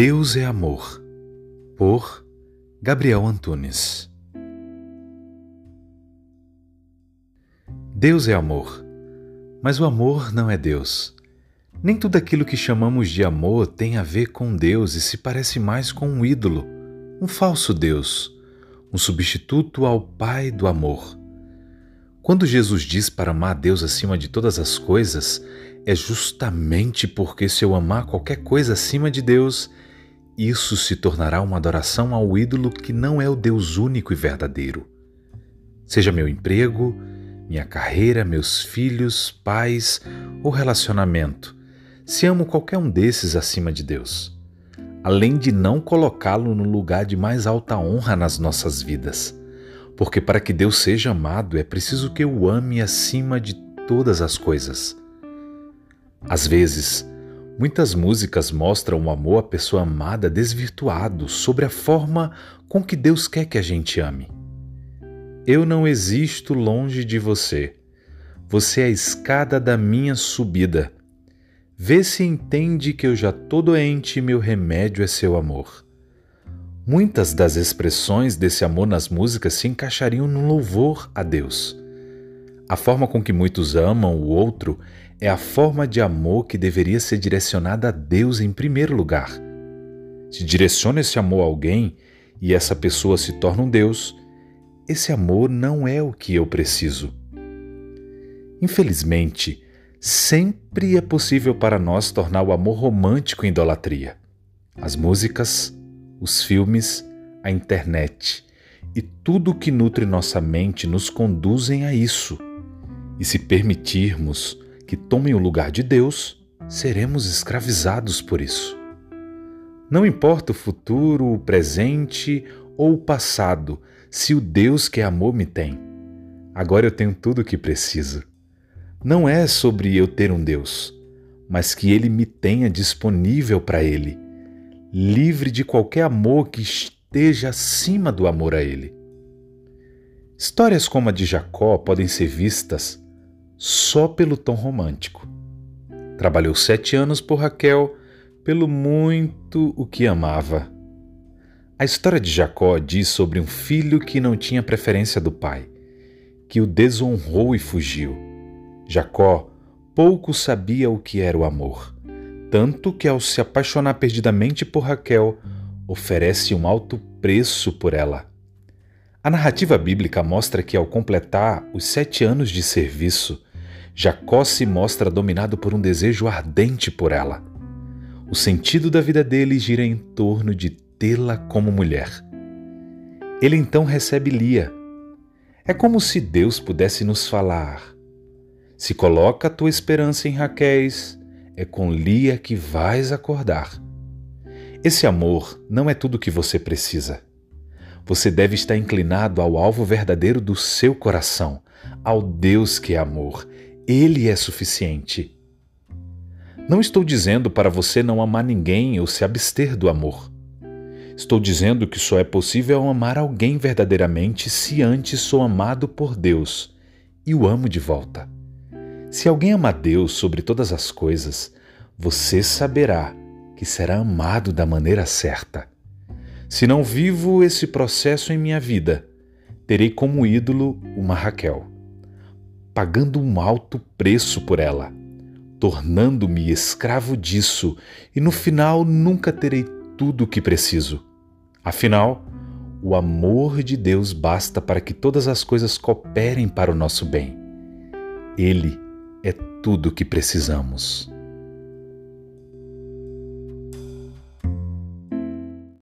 Deus é Amor, por Gabriel Antunes. Deus é amor, mas o amor não é Deus. Nem tudo aquilo que chamamos de amor tem a ver com Deus e se parece mais com um ídolo, um falso Deus, um substituto ao Pai do amor. Quando Jesus diz para amar Deus acima de todas as coisas, é justamente porque se eu amar qualquer coisa acima de Deus, isso se tornará uma adoração ao ídolo que não é o Deus único e verdadeiro. Seja meu emprego, minha carreira, meus filhos, pais ou relacionamento, se amo qualquer um desses acima de Deus, além de não colocá-lo no lugar de mais alta honra nas nossas vidas. Porque para que Deus seja amado é preciso que eu o ame acima de todas as coisas. Às vezes, muitas músicas mostram o amor à pessoa amada desvirtuado sobre a forma com que Deus quer que a gente ame. Eu não existo longe de você. Você é a escada da minha subida. Vê se entende que eu já tô doente e meu remédio é seu amor. Muitas das expressões desse amor nas músicas se encaixariam no louvor a Deus. A forma com que muitos amam o outro é a forma de amor que deveria ser direcionada a Deus em primeiro lugar. Se direciona esse amor a alguém e essa pessoa se torna um Deus, esse amor não é o que eu preciso. Infelizmente, sempre é possível para nós tornar o amor romântico em idolatria. As músicas, os filmes, a internet e tudo que nutre nossa mente nos conduzem a isso. E se permitirmos, que tomem o lugar de Deus, seremos escravizados por isso. Não importa o futuro, o presente ou o passado, se o Deus que é amor me tem. Agora eu tenho tudo o que preciso. Não é sobre eu ter um Deus, mas que Ele me tenha disponível para Ele, livre de qualquer amor que esteja acima do amor a Ele. Histórias como a de Jacó podem ser vistas só pelo tom romântico. Trabalhou sete anos por Raquel, pelo muito o que amava. A história de Jacó diz sobre um filho que não tinha preferência do pai, que o desonrou e fugiu. Jacó pouco sabia o que era o amor, tanto que, ao se apaixonar perdidamente por Raquel, oferece um alto preço por ela. A narrativa bíblica mostra que, ao completar os sete anos de serviço, Jacó se mostra dominado por um desejo ardente por ela. O sentido da vida dele gira em torno de tê-la como mulher. Ele então recebe Lia. É como se Deus pudesse nos falar: Se coloca a tua esperança em Raquéis, é com Lia que vais acordar. Esse amor não é tudo o que você precisa. Você deve estar inclinado ao alvo verdadeiro do seu coração, ao Deus que é amor ele é suficiente. Não estou dizendo para você não amar ninguém ou se abster do amor. Estou dizendo que só é possível amar alguém verdadeiramente se antes sou amado por Deus e o amo de volta. Se alguém ama Deus sobre todas as coisas, você saberá que será amado da maneira certa. Se não vivo esse processo em minha vida, terei como ídolo uma Raquel pagando um alto preço por ela, tornando-me escravo disso e no final nunca terei tudo o que preciso. Afinal, o amor de Deus basta para que todas as coisas cooperem para o nosso bem. Ele é tudo o que precisamos.